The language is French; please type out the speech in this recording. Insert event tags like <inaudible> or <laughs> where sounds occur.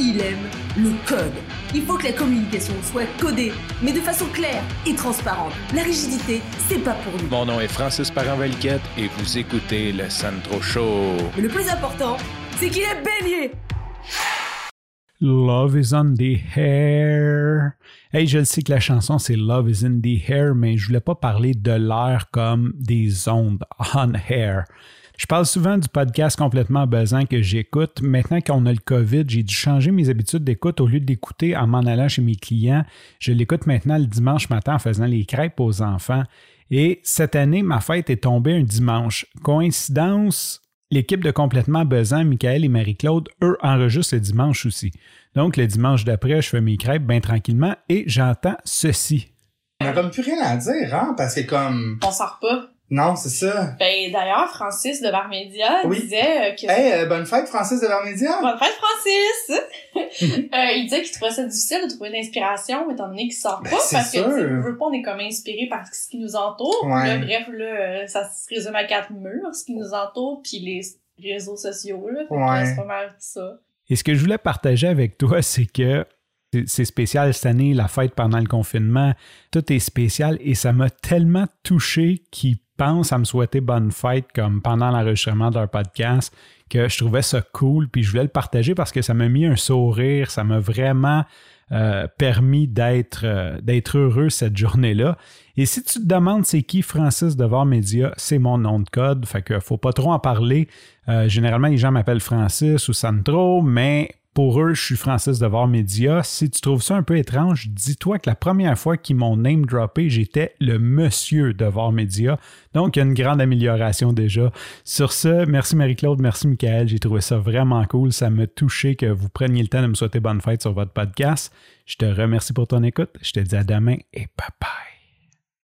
il aime le code. Il faut que la communication soit codée, mais de façon claire et transparente. La rigidité, c'est pas pour nous. Mon nom est Francis Parent-Valquette et vous écoutez le Sandro Show. Mais le plus important, c'est qu'il est bélier. Love is on the hair. Hey, je le sais que la chanson c'est Love is in the hair, mais je voulais pas parler de l'air comme des ondes on hair. Je parle souvent du podcast complètement besoin que j'écoute. Maintenant qu'on a le COVID, j'ai dû changer mes habitudes d'écoute. Au lieu d'écouter en m'en allant chez mes clients, je l'écoute maintenant le dimanche matin en faisant les crêpes aux enfants. Et cette année, ma fête est tombée un dimanche. Coïncidence, l'équipe de complètement besoin, Michael et Marie-Claude, eux, enregistrent le dimanche aussi. Donc, le dimanche d'après, je fais mes crêpes bien tranquillement et j'entends ceci. On a comme plus rien à dire, hein, parce que comme... On sort pas. Non, c'est ça. Ben, d'ailleurs, Francis de Barmédia Oui. disait euh, que... Hey, euh, bonne fête, Francis de l'Armédia! Bonne fête, Francis! <laughs> Euh, il disait qu'il trouvait ça difficile de trouver l'inspiration, étant donné qu'il sort Ben, pas, parce que, tu sais, sûr. veut, veut pas, on est comme inspiré par ce qui nous entoure. Ouais. Là, bref, là, ça se résume à quatre murs, ce qui nous entoure, puis les réseaux sociaux, là. Que, Ouais. C'est pas mal ça. Et ce que je voulais partager avec toi, c'est que c'est- spécial cette année, la fête pendant le confinement. Tout est spécial et ça m'a tellement touché qu'ils pensent à me souhaiter bonne fête comme pendant l'enregistrement d'un podcast que je trouvais ça cool. Puis je voulais le partager parce que ça m'a mis un sourire. Ça m'a vraiment euh, permis d'être euh, d'être heureux cette journée-là. Et si tu te demandes c'est qui Francis Devoir Média, c'est mon nom de code. Fait que faut pas trop en parler. Euh, généralement, les gens m'appellent Francis ou Sandro, mais pour eux, je suis Francis Devoir Média. Si tu trouves ça un peu étrange, dis-toi que la première fois qu'ils m'ont name droppé, j'étais le monsieur Devoir Média. Donc, il y a une grande amélioration déjà. Sur ce, merci Marie-Claude, merci Michael. J'ai trouvé ça vraiment cool. Ça m'a touché que vous preniez le temps de me souhaiter bonne fête sur votre podcast. Je te remercie pour ton écoute. Je te dis à demain et bye bye.